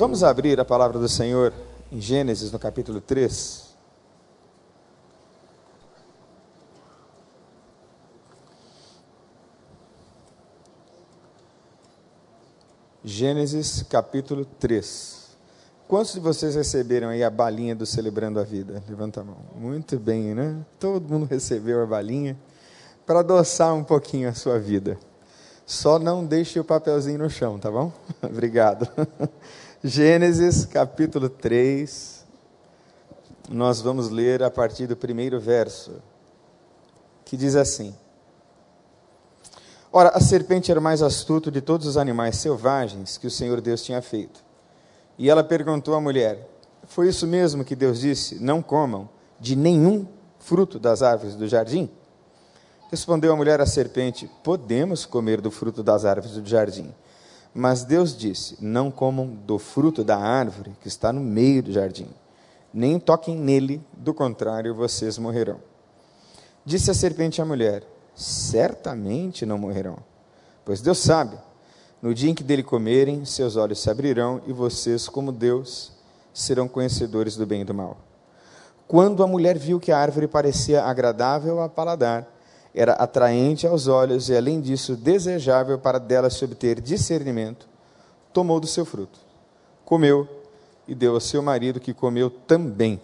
vamos abrir a palavra do Senhor em Gênesis, no capítulo 3. Gênesis capítulo 3. Quantos de vocês receberam aí a balinha do Celebrando a Vida? Levanta a mão. Muito bem, né? Todo mundo recebeu a balinha para adoçar um pouquinho a sua vida. Só não deixe o papelzinho no chão, tá bom? Obrigado. Gênesis capítulo 3. Nós vamos ler a partir do primeiro verso, que diz assim: Ora, a serpente era o mais astuto de todos os animais selvagens que o Senhor Deus tinha feito. E ela perguntou à mulher: Foi isso mesmo que Deus disse? Não comam de nenhum fruto das árvores do jardim? Respondeu a mulher à serpente: Podemos comer do fruto das árvores do jardim. Mas Deus disse: Não comam do fruto da árvore que está no meio do jardim, nem toquem nele, do contrário vocês morrerão. Disse a serpente à mulher: certamente não morrerão. Pois Deus sabe, no dia em que dele comerem, seus olhos se abrirão e vocês, como Deus, serão conhecedores do bem e do mal. Quando a mulher viu que a árvore parecia agradável a paladar, era atraente aos olhos e, além disso, desejável para dela se obter discernimento, tomou do seu fruto, comeu e deu ao seu marido, que comeu também.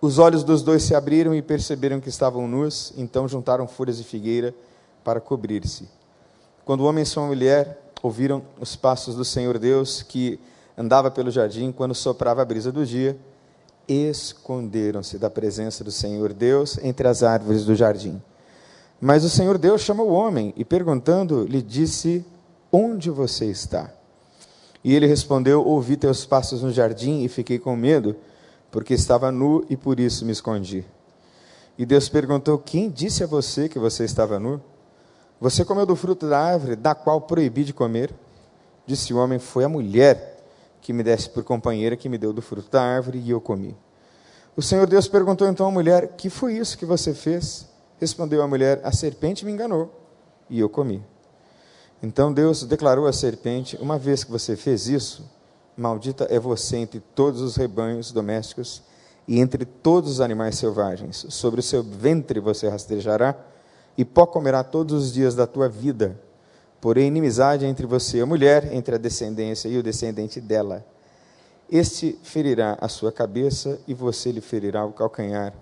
Os olhos dos dois se abriram e perceberam que estavam nus, então juntaram folhas de figueira para cobrir-se. Quando o homem e sua mulher ouviram os passos do Senhor Deus, que andava pelo jardim quando soprava a brisa do dia, esconderam-se da presença do Senhor Deus entre as árvores do jardim. Mas o Senhor Deus chamou o homem e, perguntando, lhe disse: Onde você está? E ele respondeu: Ouvi teus passos no jardim e fiquei com medo porque estava nu e por isso me escondi. E Deus perguntou: Quem disse a você que você estava nu? Você comeu do fruto da árvore, da qual proibi de comer? Disse o homem: Foi a mulher que me desse por companheira que me deu do fruto da árvore e eu comi. O Senhor Deus perguntou então à mulher: Que foi isso que você fez? Respondeu a mulher: A serpente me enganou e eu comi. Então Deus declarou à serpente: Uma vez que você fez isso, Maldita é você entre todos os rebanhos domésticos e entre todos os animais selvagens. Sobre o seu ventre você rastejará e pó comerá todos os dias da tua vida. Porém, inimizade entre você e a mulher, entre a descendência e o descendente dela. Este ferirá a sua cabeça e você lhe ferirá o calcanhar.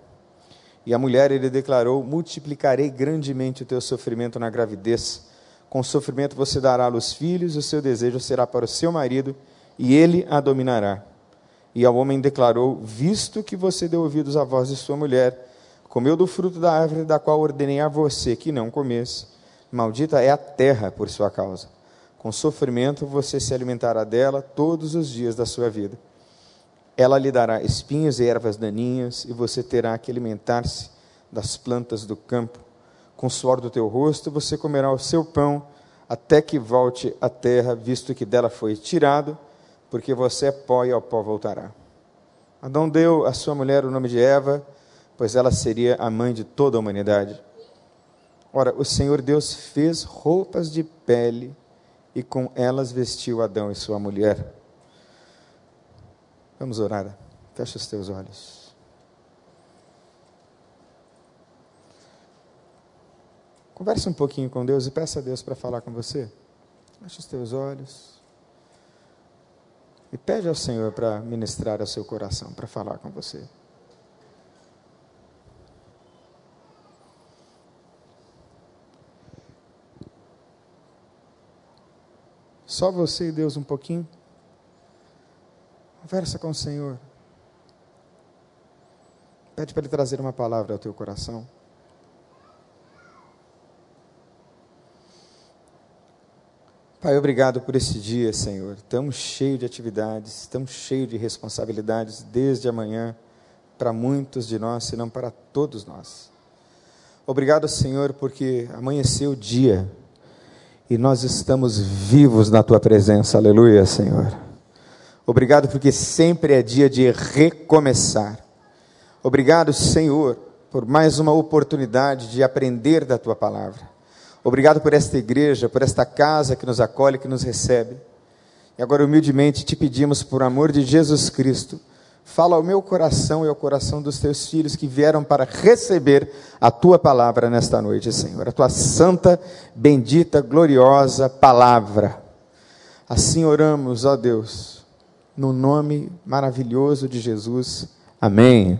E a mulher ele declarou: Multiplicarei grandemente o teu sofrimento na gravidez. Com sofrimento você dará luz filhos, o seu desejo será para o seu marido e ele a dominará. E ao homem declarou: Visto que você deu ouvidos à voz de sua mulher, comeu do fruto da árvore da qual ordenei a você que não comesse, maldita é a terra por sua causa. Com sofrimento você se alimentará dela todos os dias da sua vida. Ela lhe dará espinhos e ervas daninhas, e você terá que alimentar-se das plantas do campo. Com o suor do teu rosto você comerá o seu pão, até que volte à terra, visto que dela foi tirado porque você é pó e ao pó voltará. Adão deu à sua mulher o nome de Eva, pois ela seria a mãe de toda a humanidade. Ora, o Senhor Deus fez roupas de pele e com elas vestiu Adão e sua mulher. Vamos orar. Fecha os teus olhos. Converse um pouquinho com Deus e peça a Deus para falar com você. Fecha os teus olhos. E pede ao Senhor para ministrar ao seu coração, para falar com você. Só você e Deus um pouquinho. Conversa com o Senhor. Pede para Ele trazer uma palavra ao teu coração. Pai, obrigado por esse dia, Senhor. Tão cheio de atividades, tão cheio de responsabilidades desde amanhã para muitos de nós, se não para todos nós. Obrigado, Senhor, porque amanheceu o dia e nós estamos vivos na tua presença. Aleluia, Senhor. Obrigado porque sempre é dia de recomeçar. Obrigado, Senhor, por mais uma oportunidade de aprender da tua palavra. Obrigado por esta igreja, por esta casa que nos acolhe, que nos recebe. E agora, humildemente, te pedimos, por amor de Jesus Cristo, fala ao meu coração e ao coração dos teus filhos que vieram para receber a tua palavra nesta noite, Senhor. A tua santa, bendita, gloriosa palavra. Assim oramos, ó Deus, no nome maravilhoso de Jesus. Amém.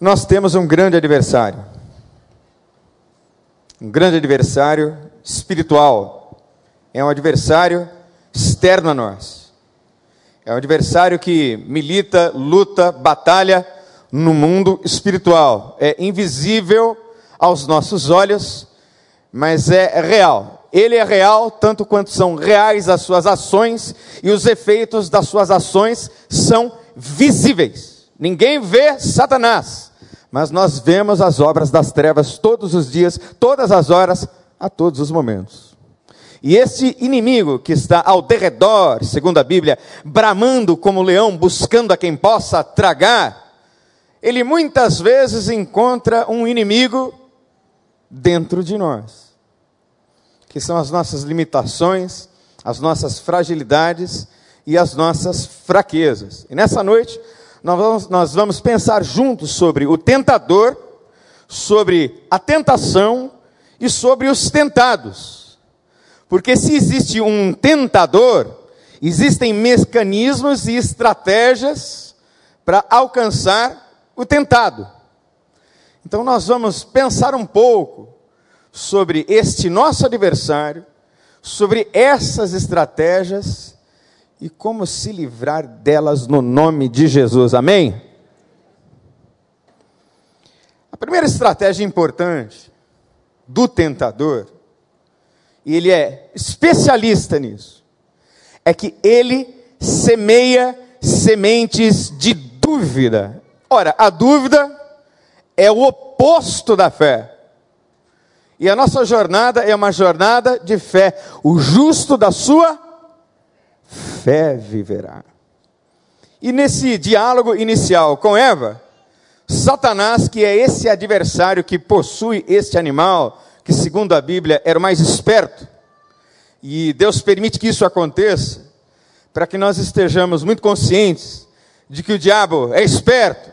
Nós temos um grande adversário. Um grande adversário espiritual. É um adversário externo a nós. É um adversário que milita, luta, batalha no mundo espiritual. É invisível aos nossos olhos, mas é real. Ele é real tanto quanto são reais as suas ações e os efeitos das suas ações são visíveis. Ninguém vê Satanás, mas nós vemos as obras das trevas todos os dias, todas as horas, a todos os momentos. E esse inimigo que está ao derredor, segundo a Bíblia, bramando como leão, buscando a quem possa tragar, ele muitas vezes encontra um inimigo dentro de nós, que são as nossas limitações, as nossas fragilidades e as nossas fraquezas. E nessa noite, nós vamos, nós vamos pensar juntos sobre o tentador, sobre a tentação e sobre os tentados. Porque se existe um tentador, existem mecanismos e estratégias para alcançar o tentado. Então nós vamos pensar um pouco sobre este nosso adversário, sobre essas estratégias e como se livrar delas no nome de Jesus. Amém? A primeira estratégia importante do tentador, e ele é especialista nisso, é que ele semeia sementes de dúvida. Ora, a dúvida é o oposto da fé. E a nossa jornada é uma jornada de fé. O justo da sua fé viverá. E nesse diálogo inicial com Eva, Satanás, que é esse adversário que possui este animal, que segundo a Bíblia era o mais esperto, e Deus permite que isso aconteça, para que nós estejamos muito conscientes de que o diabo é esperto,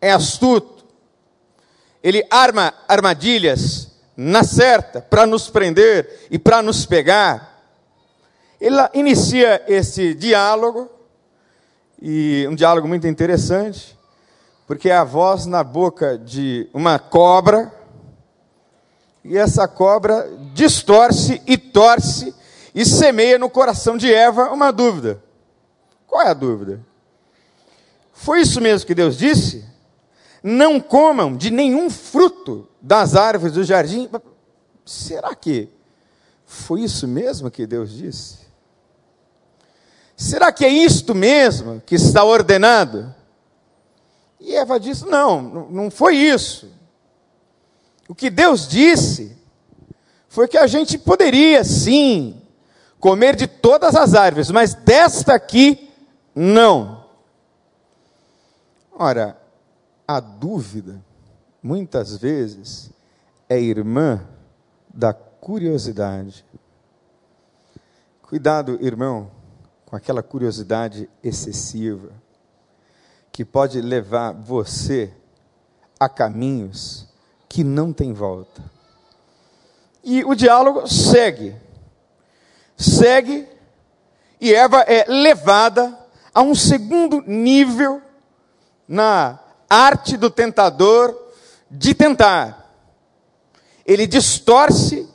é astuto, ele arma armadilhas na certa para nos prender e para nos pegar. Ele inicia esse diálogo, e um diálogo muito interessante, porque é a voz na boca de uma cobra, e essa cobra distorce e torce e semeia no coração de Eva uma dúvida. Qual é a dúvida? Foi isso mesmo que Deus disse? Não comam de nenhum fruto das árvores do jardim. Será que foi isso mesmo que Deus disse? Será que é isto mesmo que está ordenado? E Eva disse: Não, não foi isso. O que Deus disse foi que a gente poderia sim comer de todas as árvores, mas desta aqui não. Ora, a dúvida, muitas vezes, é irmã da curiosidade. Cuidado, irmão, com aquela curiosidade excessiva que pode levar você a caminhos que não tem volta. E o diálogo segue. Segue e Eva é levada a um segundo nível na arte do tentador de tentar. Ele distorce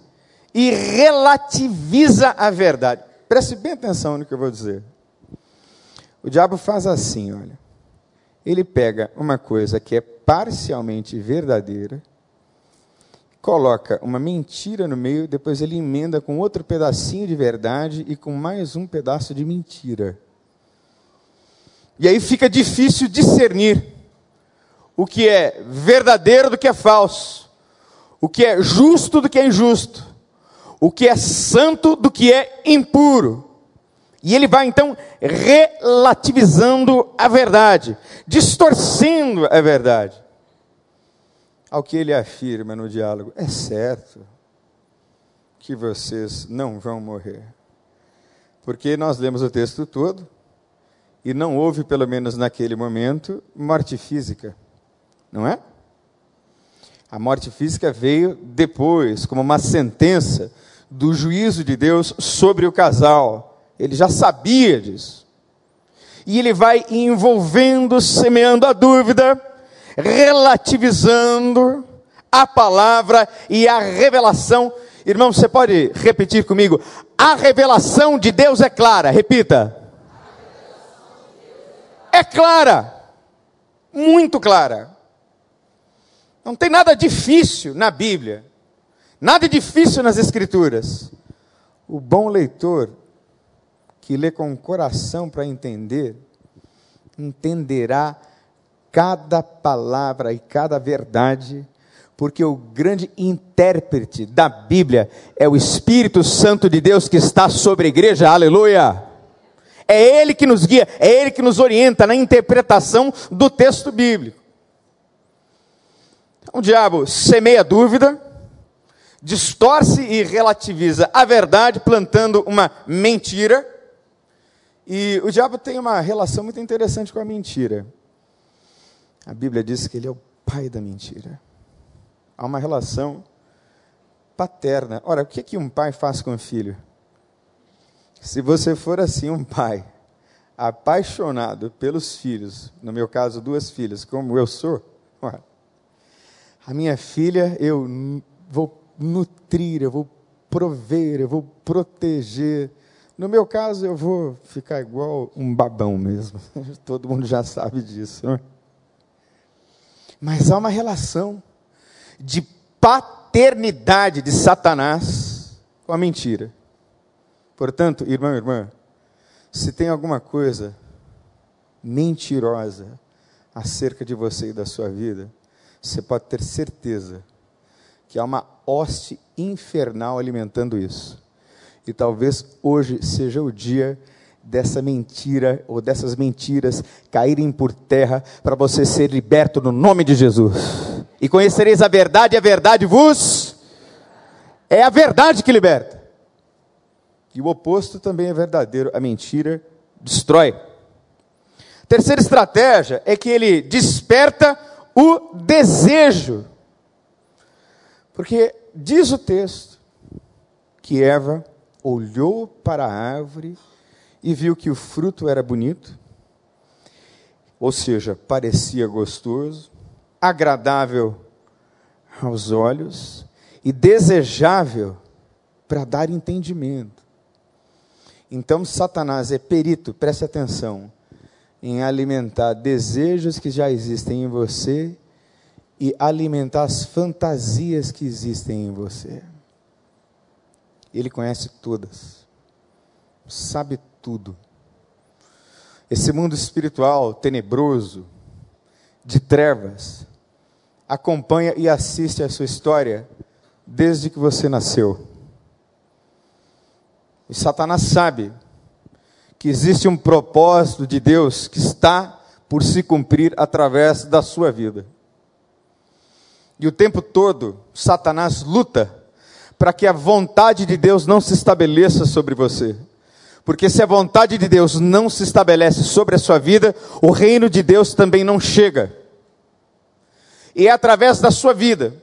e relativiza a verdade. Preste bem atenção no que eu vou dizer. O diabo faz assim, olha. Ele pega uma coisa que é parcialmente verdadeira, coloca uma mentira no meio, depois ele emenda com outro pedacinho de verdade e com mais um pedaço de mentira. E aí fica difícil discernir o que é verdadeiro do que é falso, o que é justo do que é injusto o que é santo do que é impuro. E ele vai então relativizando a verdade, distorcendo a verdade. Ao que ele afirma no diálogo: é certo que vocês não vão morrer. Porque nós lemos o texto todo e não houve, pelo menos naquele momento, morte física. Não é? A morte física veio depois, como uma sentença do juízo de Deus sobre o casal. Ele já sabia disso. E ele vai envolvendo, semeando a dúvida, relativizando a palavra e a revelação. Irmão, você pode repetir comigo? A revelação de Deus é clara. Repita. É clara. Muito clara. Não tem nada difícil na Bíblia. Nada difícil nas Escrituras. O bom leitor, que lê com o coração para entender, entenderá cada palavra e cada verdade, porque o grande intérprete da Bíblia é o Espírito Santo de Deus que está sobre a igreja, aleluia. É Ele que nos guia, é Ele que nos orienta na interpretação do texto bíblico. O diabo semeia dúvida, distorce e relativiza a verdade, plantando uma mentira. E o diabo tem uma relação muito interessante com a mentira. A Bíblia diz que ele é o pai da mentira. Há uma relação paterna. Ora, o que, é que um pai faz com o filho? Se você for assim, um pai apaixonado pelos filhos, no meu caso, duas filhas, como eu sou, a minha filha eu vou nutrir, eu vou prover, eu vou proteger. No meu caso, eu vou ficar igual um babão mesmo. Todo mundo já sabe disso. Não é? Mas há uma relação de paternidade de Satanás com a mentira. Portanto, irmão e irmã, se tem alguma coisa mentirosa acerca de você e da sua vida, você pode ter certeza que há uma hoste infernal alimentando isso. E talvez hoje seja o dia dessa mentira ou dessas mentiras caírem por terra para você ser liberto no nome de Jesus. E conhecereis a verdade, e a verdade vos é a verdade que liberta. E o oposto também é verdadeiro, a mentira destrói. Terceira estratégia é que ele desperta o desejo porque diz o texto que Eva olhou para a árvore e viu que o fruto era bonito, ou seja, parecia gostoso, agradável aos olhos e desejável para dar entendimento. Então, Satanás é perito, preste atenção, em alimentar desejos que já existem em você e alimentar as fantasias que existem em você. Ele conhece todas, sabe tudo. Esse mundo espiritual tenebroso, de trevas, acompanha e assiste a sua história desde que você nasceu. E Satanás sabe que existe um propósito de Deus que está por se cumprir através da sua vida. E o tempo todo, Satanás luta para que a vontade de Deus não se estabeleça sobre você. Porque se a vontade de Deus não se estabelece sobre a sua vida, o reino de Deus também não chega. E é através da sua vida,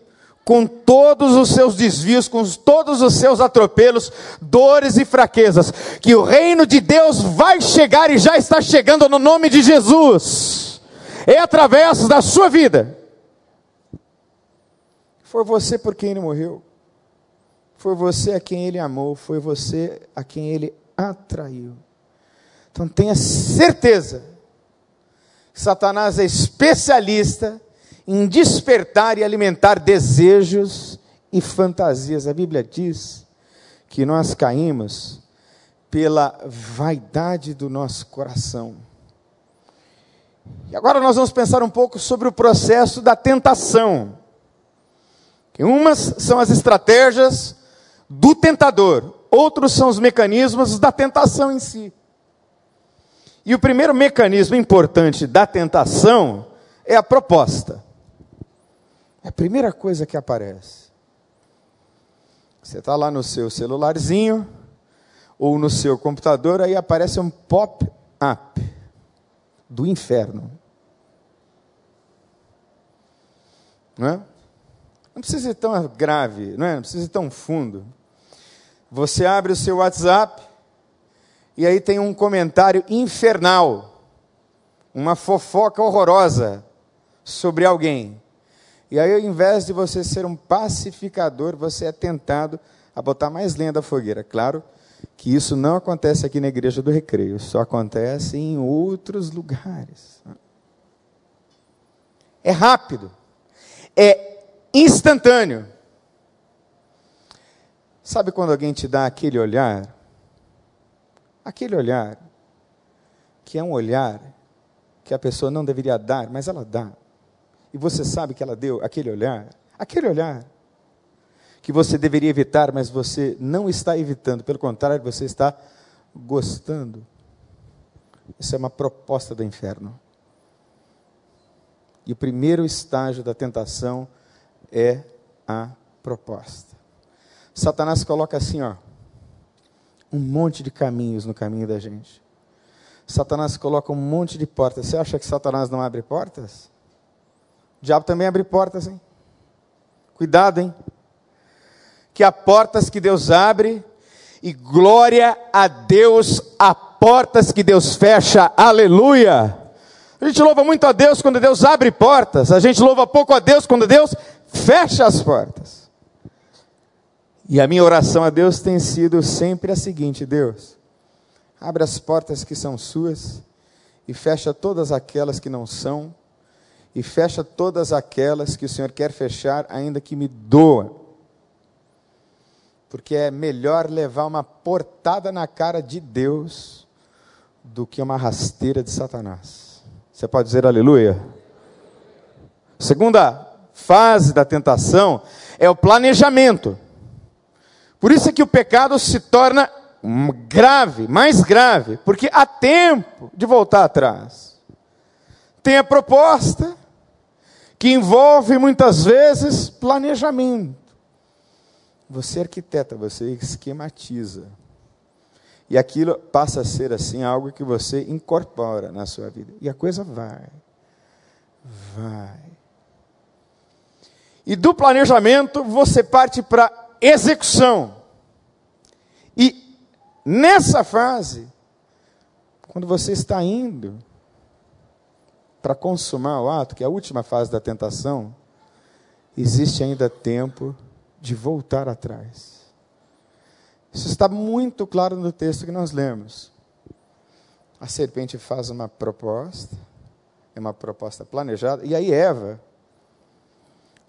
com todos os seus desvios, com todos os seus atropelos, dores e fraquezas, que o reino de Deus vai chegar e já está chegando no nome de Jesus. É através da sua vida foi você por quem ele morreu. Foi você a quem ele amou. Foi você a quem ele atraiu. Então tenha certeza Satanás é especialista em despertar e alimentar desejos e fantasias. A Bíblia diz que nós caímos pela vaidade do nosso coração. E agora nós vamos pensar um pouco sobre o processo da tentação. Umas são as estratégias do tentador, outros são os mecanismos da tentação em si. E o primeiro mecanismo importante da tentação é a proposta. É a primeira coisa que aparece. Você está lá no seu celularzinho, ou no seu computador, aí aparece um pop-up do inferno. Não, é? não precisa ser tão grave, não, é? não precisa ser tão fundo. Você abre o seu WhatsApp e aí tem um comentário infernal, uma fofoca horrorosa sobre alguém. E aí, ao invés de você ser um pacificador, você é tentado a botar mais lenha da fogueira. Claro que isso não acontece aqui na igreja do recreio, só acontece em outros lugares. É rápido, é instantâneo. Sabe quando alguém te dá aquele olhar? Aquele olhar, que é um olhar que a pessoa não deveria dar, mas ela dá. E você sabe que ela deu aquele olhar, aquele olhar que você deveria evitar, mas você não está evitando, pelo contrário, você está gostando. Isso é uma proposta do inferno. E o primeiro estágio da tentação é a proposta. Satanás coloca assim, ó, um monte de caminhos no caminho da gente. Satanás coloca um monte de portas. Você acha que Satanás não abre portas? O diabo também abre portas, hein? Cuidado, hein? Que há portas que Deus abre e glória a Deus há portas que Deus fecha. Aleluia! A gente louva muito a Deus quando Deus abre portas, a gente louva pouco a Deus quando Deus fecha as portas. E a minha oração a Deus tem sido sempre a seguinte: Deus, abre as portas que são suas e fecha todas aquelas que não são, e fecha todas aquelas que o Senhor quer fechar, ainda que me doa. Porque é melhor levar uma portada na cara de Deus do que uma rasteira de Satanás. Você pode dizer aleluia? Segunda fase da tentação é o planejamento. Por isso é que o pecado se torna grave, mais grave, porque há tempo de voltar atrás. Tem a proposta, que envolve muitas vezes planejamento. Você arquiteta, você esquematiza. E aquilo passa a ser assim algo que você incorpora na sua vida. E a coisa vai. Vai. E do planejamento você parte para execução. E nessa fase, quando você está indo para consumar o ato, que é a última fase da tentação, existe ainda tempo de voltar atrás. Isso está muito claro no texto que nós lemos. A serpente faz uma proposta, é uma proposta planejada, e aí Eva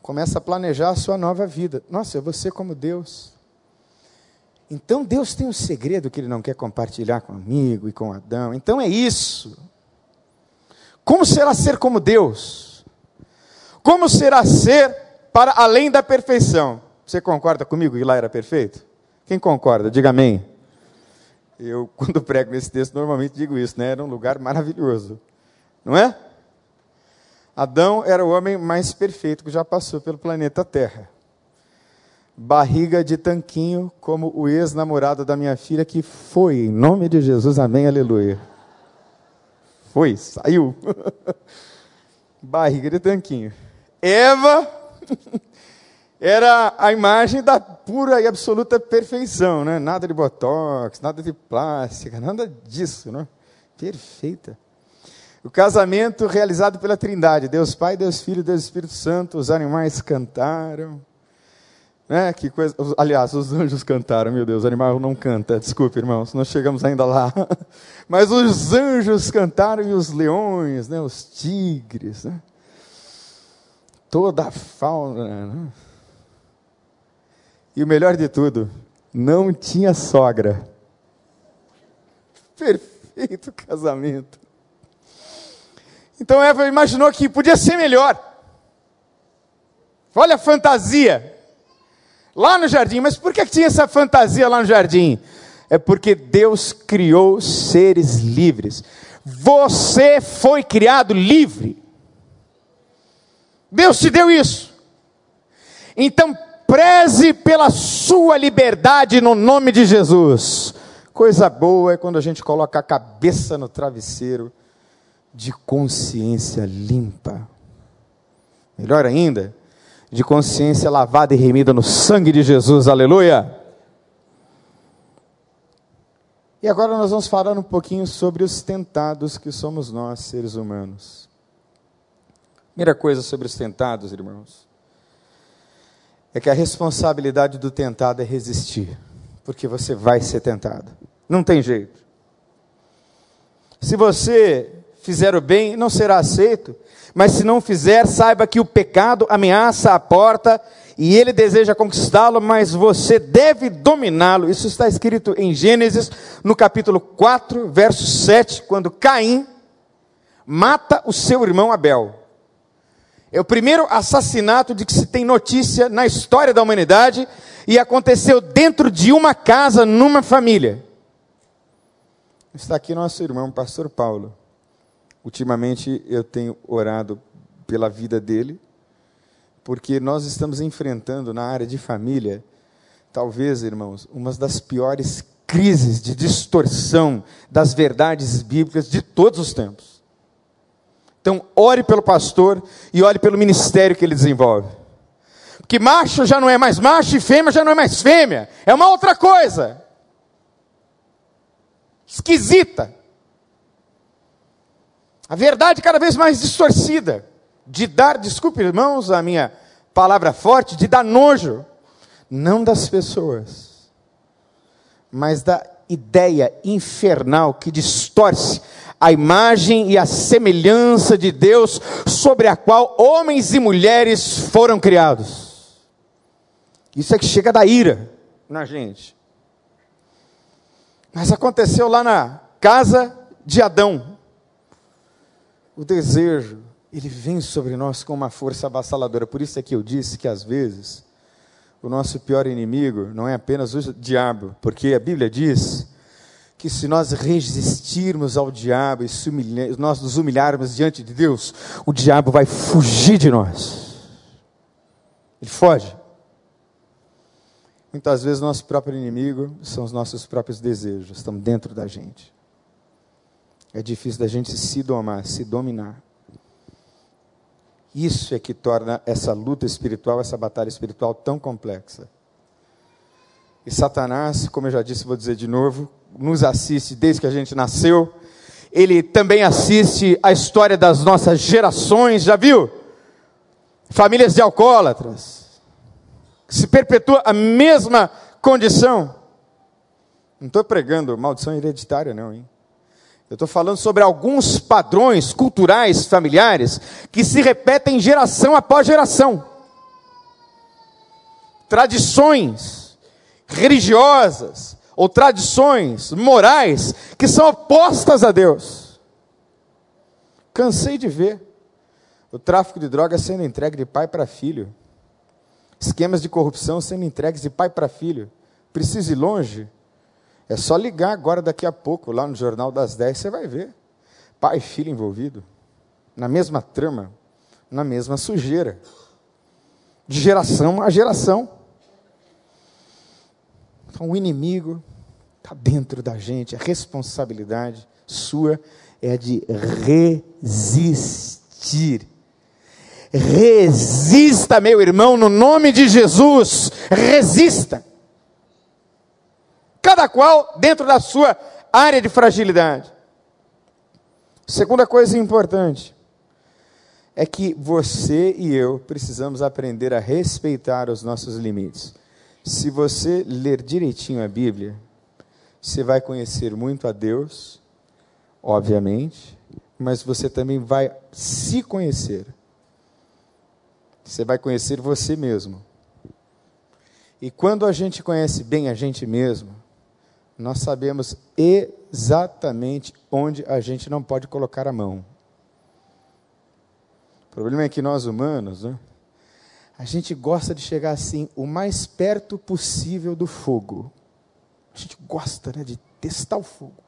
começa a planejar a sua nova vida. Nossa, eu vou ser como Deus. Então Deus tem um segredo que ele não quer compartilhar comigo e com Adão. Então é isso. Como será ser como Deus? Como será ser para além da perfeição? Você concorda comigo que lá era perfeito? Quem concorda? Diga amém. Eu, quando prego nesse texto, normalmente digo isso, né? Era um lugar maravilhoso. Não é? Adão era o homem mais perfeito que já passou pelo planeta Terra. Barriga de tanquinho, como o ex-namorado da minha filha, que foi, em nome de Jesus, amém, aleluia. Foi, saiu. Barriga de tanquinho. Eva era a imagem da pura e absoluta perfeição, né? Nada de botox, nada de plástica, nada disso, né? Perfeita. O casamento realizado pela Trindade, Deus Pai, Deus Filho, Deus Espírito Santo, os animais cantaram. Né? Que coisa, aliás, os anjos cantaram, meu Deus, o animal não canta, desculpe, irmãos, nós chegamos ainda lá. Mas os anjos cantaram e os leões, né? os tigres, né? toda a fauna. Né? E o melhor de tudo, não tinha sogra. Perfeito casamento. Então Eva imaginou que podia ser melhor. Olha a fantasia. Lá no jardim. Mas por que tinha essa fantasia lá no jardim? É porque Deus criou seres livres. Você foi criado livre. Deus te deu isso. Então, preze pela sua liberdade no nome de Jesus. Coisa boa é quando a gente coloca a cabeça no travesseiro de consciência limpa. Melhor ainda, de consciência lavada e remida no sangue de Jesus, aleluia. E agora nós vamos falar um pouquinho sobre os tentados que somos nós, seres humanos. Primeira coisa sobre os tentados, irmãos, é que a responsabilidade do tentado é resistir, porque você vai ser tentado. Não tem jeito. Se você fizer o bem, não será aceito, mas se não fizer, saiba que o pecado ameaça a porta e ele deseja conquistá-lo, mas você deve dominá-lo. Isso está escrito em Gênesis, no capítulo 4, verso 7, quando Caim mata o seu irmão Abel. É o primeiro assassinato de que se tem notícia na história da humanidade e aconteceu dentro de uma casa, numa família. Está aqui nosso irmão, pastor Paulo. Ultimamente eu tenho orado pela vida dele, porque nós estamos enfrentando na área de família, talvez, irmãos, uma das piores crises de distorção das verdades bíblicas de todos os tempos. Então, ore pelo pastor e ore pelo ministério que ele desenvolve. Porque macho já não é mais macho e fêmea já não é mais fêmea. É uma outra coisa. Esquisita. A verdade cada vez mais distorcida. De dar, desculpe irmãos, a minha palavra forte, de dar nojo. Não das pessoas, mas da ideia infernal que distorce a imagem e a semelhança de Deus sobre a qual homens e mulheres foram criados. Isso é que chega da ira na gente. Mas aconteceu lá na casa de Adão. O desejo, ele vem sobre nós com uma força avassaladora. Por isso é que eu disse que às vezes o nosso pior inimigo não é apenas o diabo, porque a Bíblia diz que se nós resistirmos ao diabo e humilhar, nós nos humilharmos diante de Deus, o diabo vai fugir de nós. Ele foge. Muitas vezes nosso próprio inimigo são os nossos próprios desejos, estão dentro da gente. É difícil da gente se domar, se dominar. Isso é que torna essa luta espiritual, essa batalha espiritual tão complexa. E Satanás, como eu já disse, vou dizer de novo, nos assiste desde que a gente nasceu. Ele também assiste a história das nossas gerações, já viu? Famílias de alcoólatras. Se perpetua a mesma condição. Não estou pregando maldição hereditária, não, hein? Eu estou falando sobre alguns padrões culturais familiares que se repetem geração após geração. Tradições religiosas, ou tradições morais que são opostas a Deus. Cansei de ver o tráfico de drogas sendo entregue de pai para filho, esquemas de corrupção sendo entregues de pai para filho. Precisa ir longe? É só ligar agora, daqui a pouco, lá no Jornal das 10, você vai ver. Pai e filho envolvido, na mesma trama, na mesma sujeira, de geração a geração. Então, o inimigo está dentro da gente, a responsabilidade sua é de resistir. Resista, meu irmão, no nome de Jesus, resista. Cada qual dentro da sua área de fragilidade. Segunda coisa importante é que você e eu precisamos aprender a respeitar os nossos limites. Se você ler direitinho a Bíblia, você vai conhecer muito a Deus, obviamente, mas você também vai se conhecer. Você vai conhecer você mesmo. E quando a gente conhece bem a gente mesmo, nós sabemos exatamente onde a gente não pode colocar a mão. O problema é que nós humanos, né, a gente gosta de chegar assim, o mais perto possível do fogo. A gente gosta né, de testar o fogo.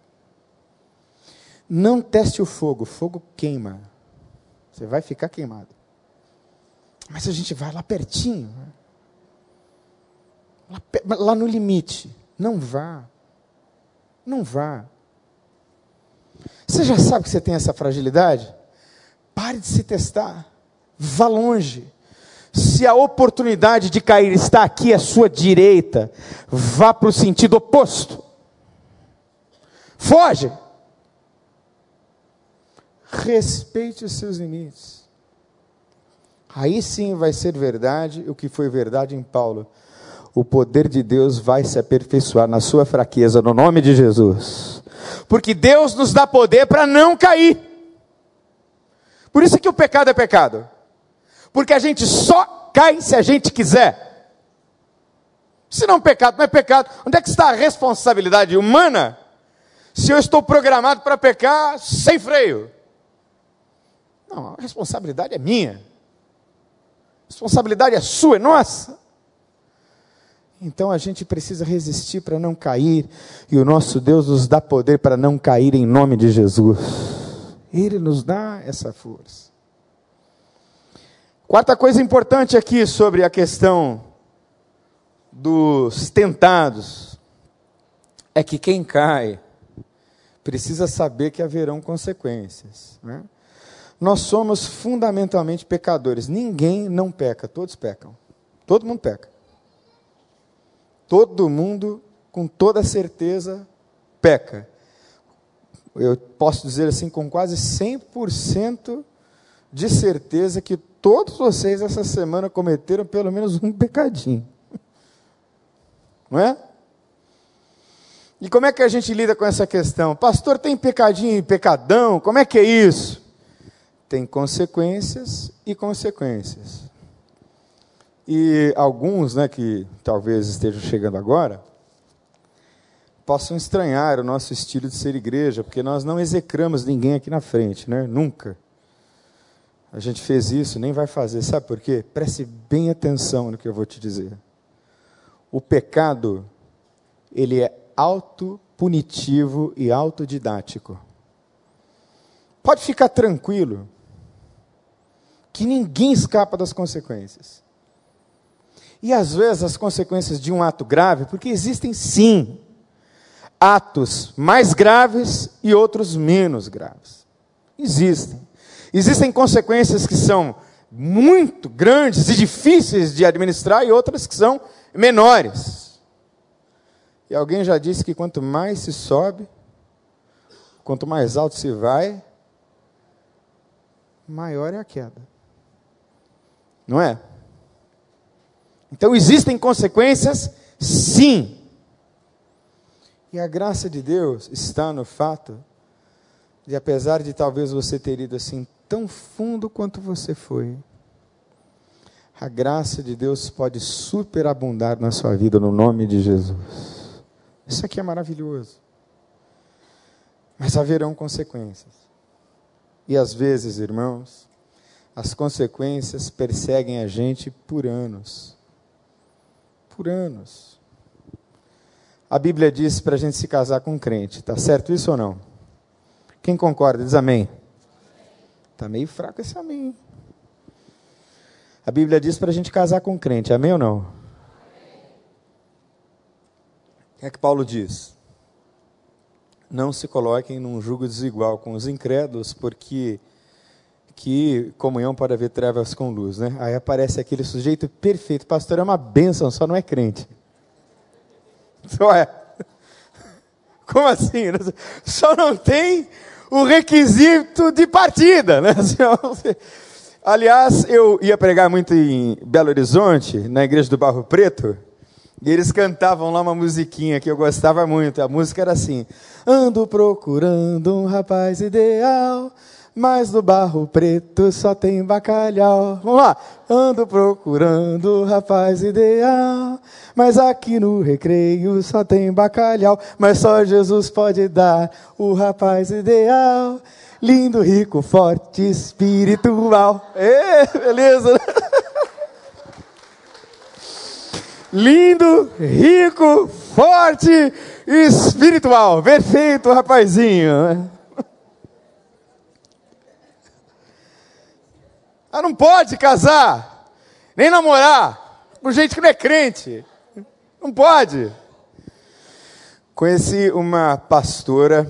Não teste o fogo, fogo queima. Você vai ficar queimado. Mas a gente vai lá pertinho, né? lá, lá no limite. Não vá. Não vá. Você já sabe que você tem essa fragilidade? Pare de se testar. Vá longe. Se a oportunidade de cair está aqui à sua direita, vá para o sentido oposto. Foge. Respeite os seus limites. Aí sim vai ser verdade o que foi verdade em Paulo. O poder de Deus vai se aperfeiçoar na sua fraqueza, no nome de Jesus. Porque Deus nos dá poder para não cair. Por isso que o pecado é pecado. Porque a gente só cai se a gente quiser. Se não é pecado, não é pecado. Onde é que está a responsabilidade humana? Se eu estou programado para pecar sem freio. Não, a responsabilidade é minha. A responsabilidade é sua, é nossa. Então a gente precisa resistir para não cair, e o nosso Deus nos dá poder para não cair em nome de Jesus. Ele nos dá essa força. Quarta coisa importante aqui sobre a questão dos tentados é que quem cai precisa saber que haverão consequências. Né? Nós somos fundamentalmente pecadores. Ninguém não peca, todos pecam. Todo mundo peca. Todo mundo, com toda certeza, peca. Eu posso dizer assim com quase 100% de certeza que todos vocês essa semana cometeram pelo menos um pecadinho. Não é? E como é que a gente lida com essa questão? Pastor, tem pecadinho e pecadão? Como é que é isso? Tem consequências e consequências. E alguns, né, que talvez estejam chegando agora, possam estranhar o nosso estilo de ser igreja, porque nós não execramos ninguém aqui na frente, né? Nunca. A gente fez isso, nem vai fazer. Sabe por quê? Preste bem atenção no que eu vou te dizer. O pecado, ele é autopunitivo e autodidático. Pode ficar tranquilo que ninguém escapa das consequências. E às vezes as consequências de um ato grave, porque existem sim atos mais graves e outros menos graves. Existem. Existem consequências que são muito grandes e difíceis de administrar e outras que são menores. E alguém já disse que quanto mais se sobe, quanto mais alto se vai, maior é a queda. Não é? Então existem consequências, sim. E a graça de Deus está no fato de, apesar de talvez você ter ido assim tão fundo quanto você foi, a graça de Deus pode superabundar na sua vida no nome de Jesus. Isso aqui é maravilhoso. Mas haverão consequências. E às vezes, irmãos, as consequências perseguem a gente por anos. Por anos. A Bíblia diz para a gente se casar com um crente, está certo isso ou não? Quem concorda, diz amém. Está meio fraco esse amém. A Bíblia diz para a gente casar com um crente, amém ou não? O que é que Paulo diz? Não se coloquem num jugo desigual com os incrédulos, porque que comunhão pode haver trevas com luz, né? Aí aparece aquele sujeito perfeito, pastor é uma bênção, só não é crente. Só é. Como assim? Só não tem o requisito de partida, né? Aliás, eu ia pregar muito em Belo Horizonte, na igreja do Barro Preto, e eles cantavam lá uma musiquinha que eu gostava muito. A música era assim: Ando procurando um rapaz ideal mas no barro preto só tem bacalhau. Vamos lá. Ando procurando o rapaz ideal, mas aqui no recreio só tem bacalhau. Mas só Jesus pode dar o rapaz ideal. Lindo, rico, forte, espiritual. Ê, beleza. Lindo, rico, forte, espiritual. Perfeito, rapazinho. Ela não pode casar, nem namorar com gente que não é crente. Não pode. Conheci uma pastora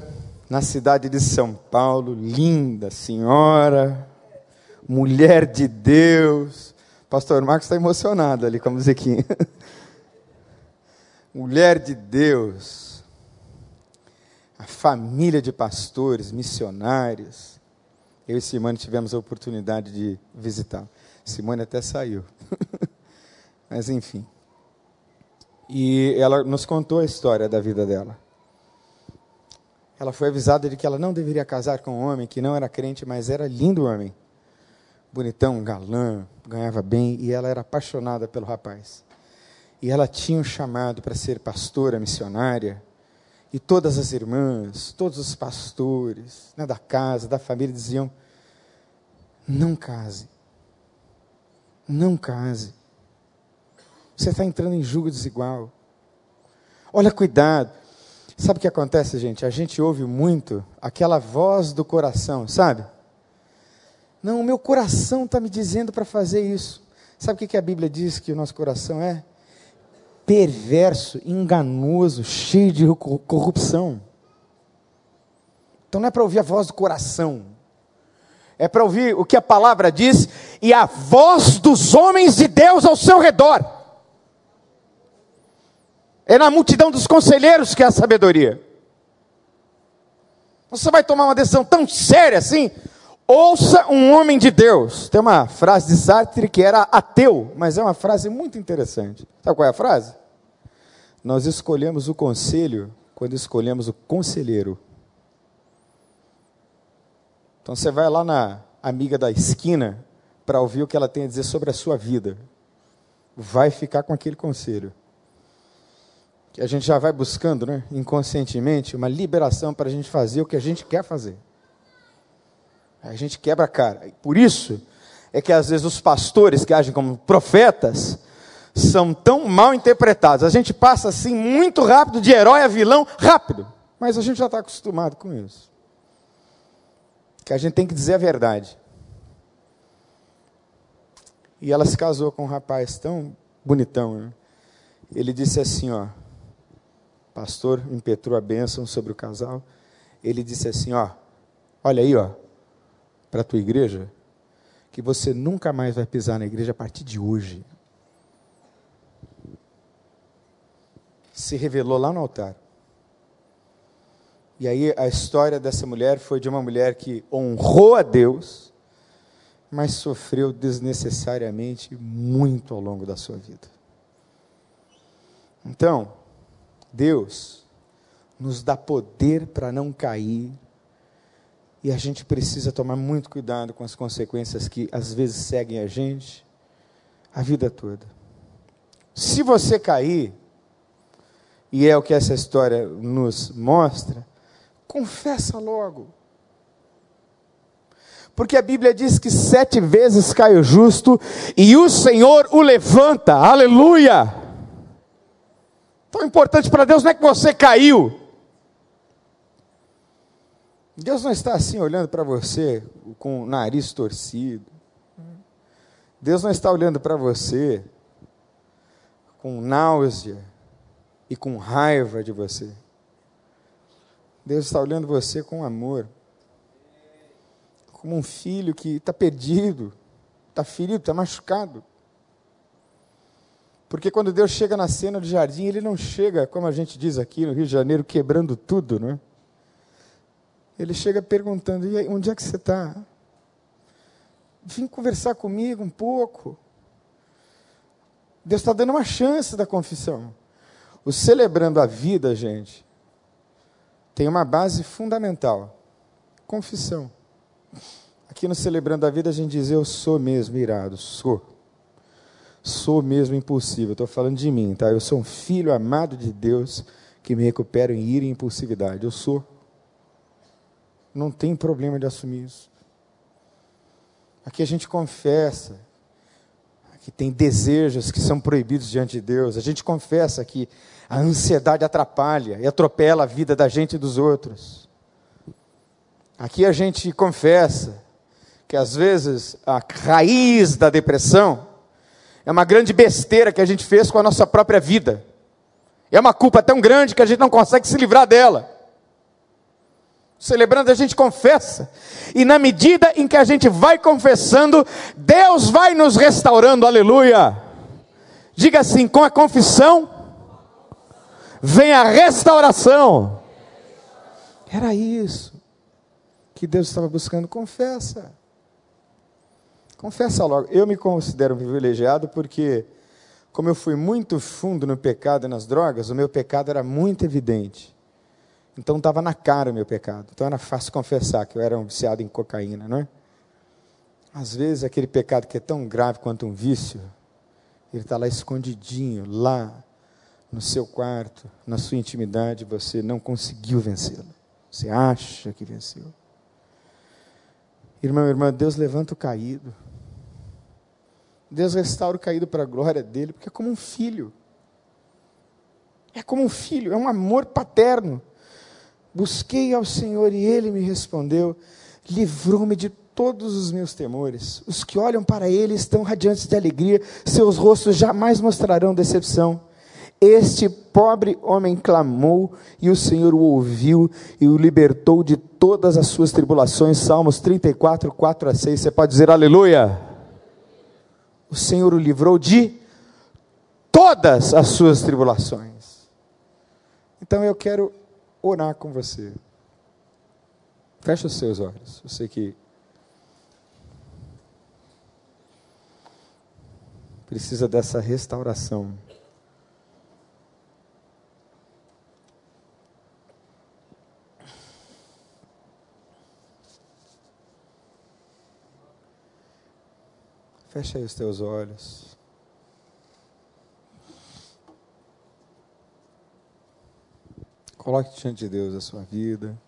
na cidade de São Paulo, linda senhora, mulher de Deus. Pastor Marcos está emocionado ali com a musiquinha. mulher de Deus. A família de pastores, missionários. Eu e Simone tivemos a oportunidade de visitar. Simone até saiu. Mas enfim. E ela nos contou a história da vida dela. Ela foi avisada de que ela não deveria casar com um homem que não era crente, mas era lindo homem. Bonitão, galã, ganhava bem e ela era apaixonada pelo rapaz. E ela tinha um chamado para ser pastora missionária. E todas as irmãs, todos os pastores né, da casa, da família diziam: não case. Não case. Você está entrando em julgo desigual. Olha, cuidado. Sabe o que acontece, gente? A gente ouve muito aquela voz do coração, sabe? Não, o meu coração está me dizendo para fazer isso. Sabe o que a Bíblia diz que o nosso coração é? Perverso, enganoso, cheio de corrupção. Então não é para ouvir a voz do coração, é para ouvir o que a palavra diz e a voz dos homens de Deus ao seu redor. É na multidão dos conselheiros que há sabedoria. Você vai tomar uma decisão tão séria assim? Ouça um homem de Deus. Tem uma frase de Sartre que era ateu, mas é uma frase muito interessante. Sabe qual é a frase? Nós escolhemos o conselho quando escolhemos o conselheiro. Então você vai lá na amiga da esquina para ouvir o que ela tem a dizer sobre a sua vida. Vai ficar com aquele conselho que a gente já vai buscando, né, inconscientemente, uma liberação para a gente fazer o que a gente quer fazer. A gente quebra a cara. Por isso é que às vezes os pastores que agem como profetas são tão mal interpretados. A gente passa assim muito rápido de herói a vilão, rápido. Mas a gente já está acostumado com isso. Que a gente tem que dizer a verdade. E ela se casou com um rapaz tão bonitão. Né? Ele disse assim, ó, pastor impetrou a bênção sobre o casal. Ele disse assim: Ó, olha aí, ó, para a tua igreja, que você nunca mais vai pisar na igreja a partir de hoje. Se revelou lá no altar. E aí a história dessa mulher foi de uma mulher que honrou a Deus, mas sofreu desnecessariamente muito ao longo da sua vida. Então, Deus nos dá poder para não cair. E a gente precisa tomar muito cuidado com as consequências que às vezes seguem a gente a vida toda. Se você cair, e é o que essa história nos mostra, confessa logo. Porque a Bíblia diz que sete vezes cai o justo e o Senhor o levanta. Aleluia! Tão importante para Deus não é que você caiu. Deus não está assim olhando para você com o nariz torcido. Deus não está olhando para você com náusea e com raiva de você. Deus está olhando você com amor. Como um filho que está perdido, está ferido, está machucado. Porque quando Deus chega na cena do jardim, ele não chega, como a gente diz aqui no Rio de Janeiro, quebrando tudo, não é? Ele chega perguntando: e aí, onde é que você está? Vim conversar comigo um pouco. Deus está dando uma chance da confissão. O celebrando a vida, gente, tem uma base fundamental: confissão. Aqui no Celebrando a Vida a gente diz: Eu sou mesmo irado, sou sou mesmo impulsivo. Estou falando de mim, tá? Eu sou um filho amado de Deus que me recupero em ira e impulsividade. Eu sou. Não tem problema de assumir isso. Aqui a gente confessa que tem desejos que são proibidos diante de Deus. A gente confessa que a ansiedade atrapalha e atropela a vida da gente e dos outros. Aqui a gente confessa que às vezes a raiz da depressão é uma grande besteira que a gente fez com a nossa própria vida. É uma culpa tão grande que a gente não consegue se livrar dela. Celebrando, a gente confessa. E na medida em que a gente vai confessando, Deus vai nos restaurando. Aleluia. Diga assim: com a confissão, vem a restauração. Era isso que Deus estava buscando. Confessa. Confessa logo. Eu me considero privilegiado porque, como eu fui muito fundo no pecado e nas drogas, o meu pecado era muito evidente. Então estava na cara o meu pecado. Então era fácil confessar que eu era um viciado em cocaína, não é? Às vezes aquele pecado que é tão grave quanto um vício, ele está lá escondidinho, lá no seu quarto, na sua intimidade, você não conseguiu vencê-lo. Você acha que venceu. Irmão, irmã, Deus levanta o caído. Deus restaura o caído para a glória dele, porque é como um filho. É como um filho, é um amor paterno. Busquei ao Senhor e ele me respondeu, livrou-me de todos os meus temores. Os que olham para ele estão radiantes de alegria, seus rostos jamais mostrarão decepção. Este pobre homem clamou e o Senhor o ouviu e o libertou de todas as suas tribulações. Salmos 34, 4 a 6. Você pode dizer aleluia? o Senhor o livrou de todas as suas tribulações. Então eu quero orar com você. Feche os seus olhos. Sei que precisa dessa restauração. Fecha aí os teus olhos. Coloque diante de Deus a sua vida.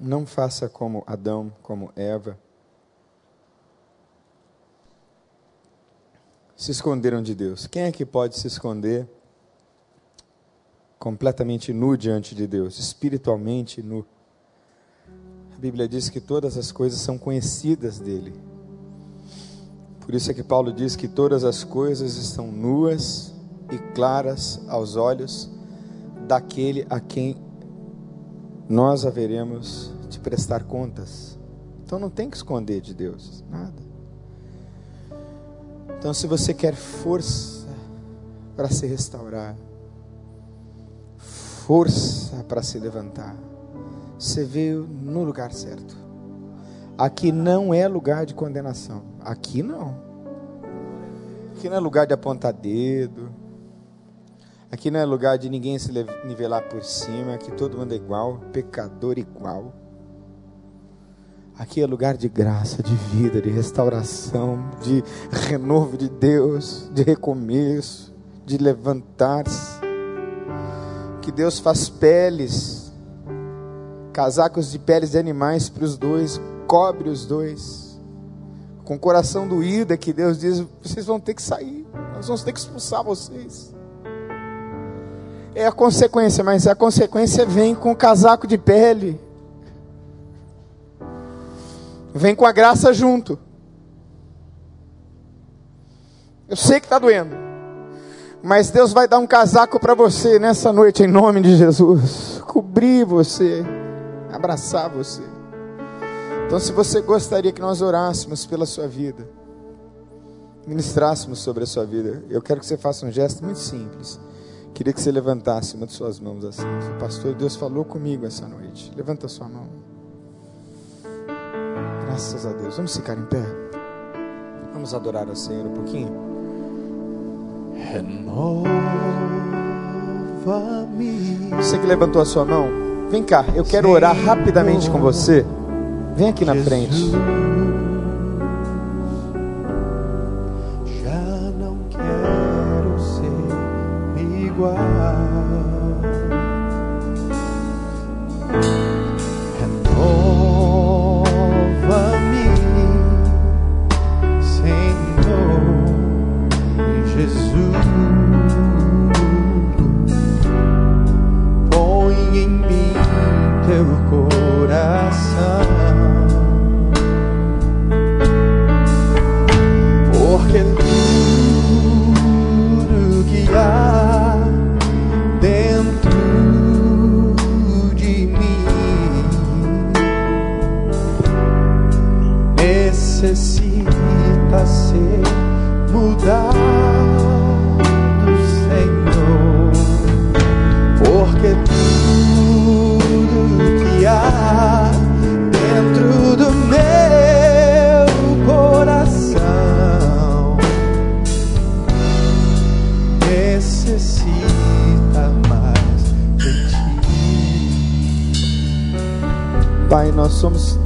Não faça como Adão, como Eva. Se esconderam de Deus. Quem é que pode se esconder completamente nu diante de Deus, espiritualmente nu? A Bíblia diz que todas as coisas são conhecidas dele. Por isso é que Paulo diz que todas as coisas estão nuas e claras aos olhos daquele a quem nós haveremos de prestar contas. Então não tem que esconder de Deus nada. Então, se você quer força para se restaurar, força para se levantar, você veio no lugar certo. Aqui não é lugar de condenação. Aqui não. Aqui não é lugar de apontar dedo. Aqui não é lugar de ninguém se nivelar por cima. Aqui todo mundo é igual, pecador igual. Aqui é lugar de graça, de vida, de restauração, de renovo de Deus, de recomeço, de levantar-se. Que Deus faz peles casacos de peles de animais para os dois, cobre os dois. Com o coração doído é que Deus diz: vocês vão ter que sair, nós vamos ter que expulsar vocês. É a consequência, mas a consequência vem com o casaco de pele. Vem com a graça junto. Eu sei que está doendo. Mas Deus vai dar um casaco para você nessa noite, em nome de Jesus. Cobrir você abraçar você. Então, se você gostaria que nós orássemos pela sua vida, ministrássemos sobre a sua vida, eu quero que você faça um gesto muito simples. Queria que você levantasse uma de suas mãos assim. Pastor, Deus falou comigo essa noite. Levanta a sua mão. Graças a Deus. Vamos ficar em pé. Vamos adorar ao Senhor um pouquinho. Renova-me. Você que levantou a sua mão. Vem cá, eu quero orar rapidamente com você. Vem aqui na frente. Já não quero ser igual. Pai, nós somos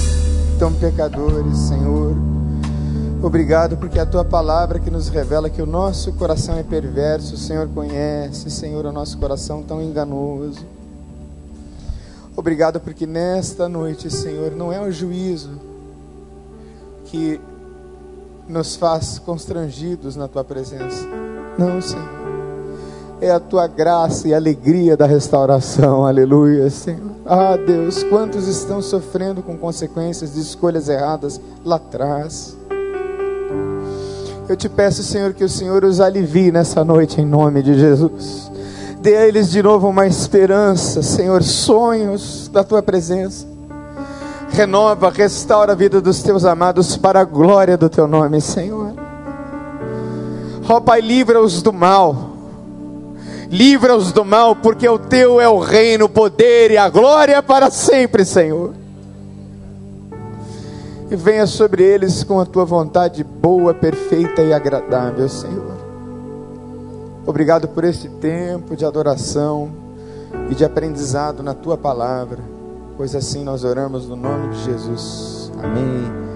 tão pecadores, Senhor. Obrigado porque a tua palavra que nos revela que o nosso coração é perverso, o Senhor conhece, Senhor, o nosso coração tão enganoso. Obrigado porque nesta noite, Senhor, não é o juízo que nos faz constrangidos na tua presença. Não, Senhor. É a tua graça e alegria da restauração. Aleluia, Senhor. Ah, Deus, quantos estão sofrendo com consequências de escolhas erradas lá atrás. Eu te peço, Senhor, que o Senhor os alivie nessa noite em nome de Jesus. Dê a eles de novo uma esperança, Senhor, sonhos da tua presença. Renova, restaura a vida dos teus amados para a glória do teu nome, Senhor. Ó oh, Pai, livra-os do mal. Livra-os do mal, porque o teu é o reino, o poder e a glória para sempre, Senhor e venha sobre eles com a tua vontade boa, perfeita e agradável, Senhor. Obrigado por este tempo de adoração e de aprendizado na tua palavra, pois assim nós oramos no nome de Jesus. Amém.